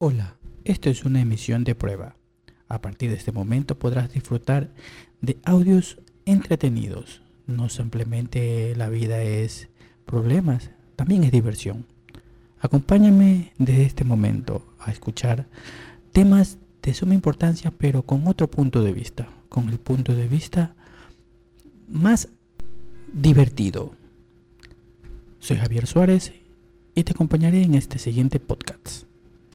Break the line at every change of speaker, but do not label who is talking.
Hola, esto es una emisión de prueba. A partir de este momento podrás disfrutar de audios entretenidos. No simplemente la vida es problemas, también es diversión. Acompáñame desde este momento a escuchar temas de suma importancia pero con otro punto de vista, con el punto de vista más divertido. Soy Javier Suárez y te acompañaré en este siguiente podcast.